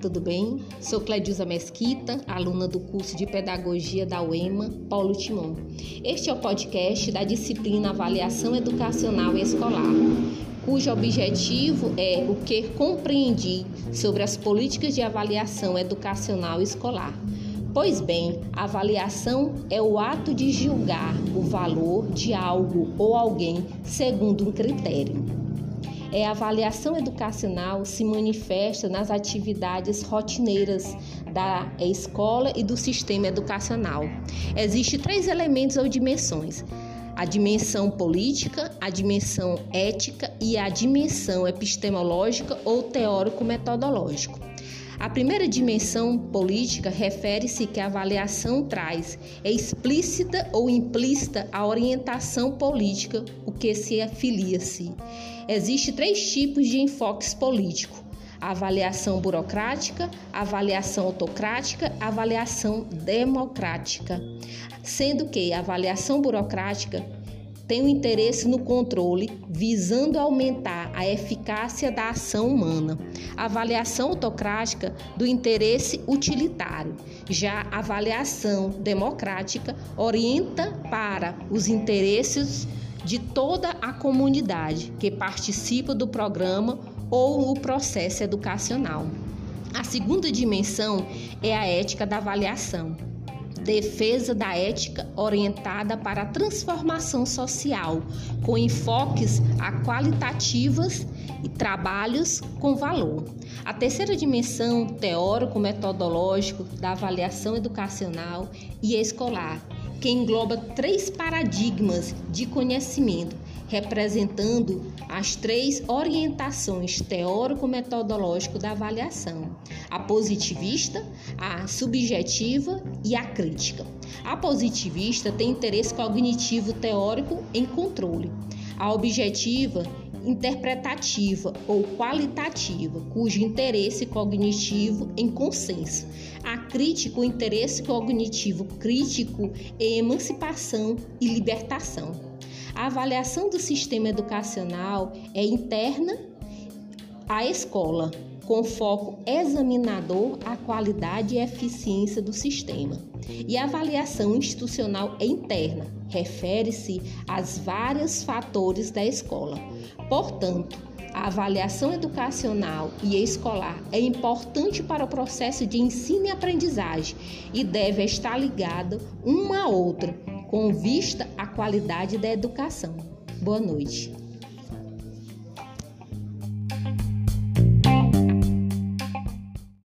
tudo bem? Sou Cledilza Mesquita, aluna do curso de Pedagogia da UEMA, Paulo Timon. Este é o podcast da disciplina Avaliação Educacional Escolar, cujo objetivo é o que compreendi sobre as políticas de avaliação educacional escolar. Pois bem, avaliação é o ato de julgar o valor de algo ou alguém segundo um critério. É, a avaliação educacional se manifesta nas atividades rotineiras da escola e do sistema educacional. Existem três elementos ou dimensões: a dimensão política, a dimensão ética e a dimensão epistemológica ou teórico-metodológico. A primeira dimensão política refere-se que a avaliação traz é explícita ou implícita a orientação política, o que se afilia-se. Existem três tipos de enfoques políticos: a avaliação burocrática, avaliação autocrática, avaliação democrática. Sendo que a avaliação burocrática tem um interesse no controle, visando aumentar a eficácia da ação humana. A avaliação autocrática do interesse utilitário. Já a avaliação democrática orienta para os interesses de toda a comunidade que participa do programa ou o processo educacional. A segunda dimensão é a ética da avaliação defesa da ética orientada para a transformação social, com enfoques a qualitativas e trabalhos com valor. A terceira dimensão teórico-metodológico da avaliação educacional e escolar, que engloba três paradigmas de conhecimento representando as três orientações teórico-metodológico da avaliação: a positivista, a subjetiva e a crítica. A positivista tem interesse cognitivo teórico em controle. A objetiva interpretativa ou qualitativa, cujo interesse cognitivo em consenso. A crítica, o interesse cognitivo crítico em emancipação e libertação. A avaliação do sistema educacional é interna à escola, com foco examinador à qualidade e eficiência do sistema. E a avaliação institucional é interna, refere-se aos vários fatores da escola. Portanto, a avaliação educacional e escolar é importante para o processo de ensino e aprendizagem e deve estar ligada uma a outra com vista à qualidade da educação. Boa noite.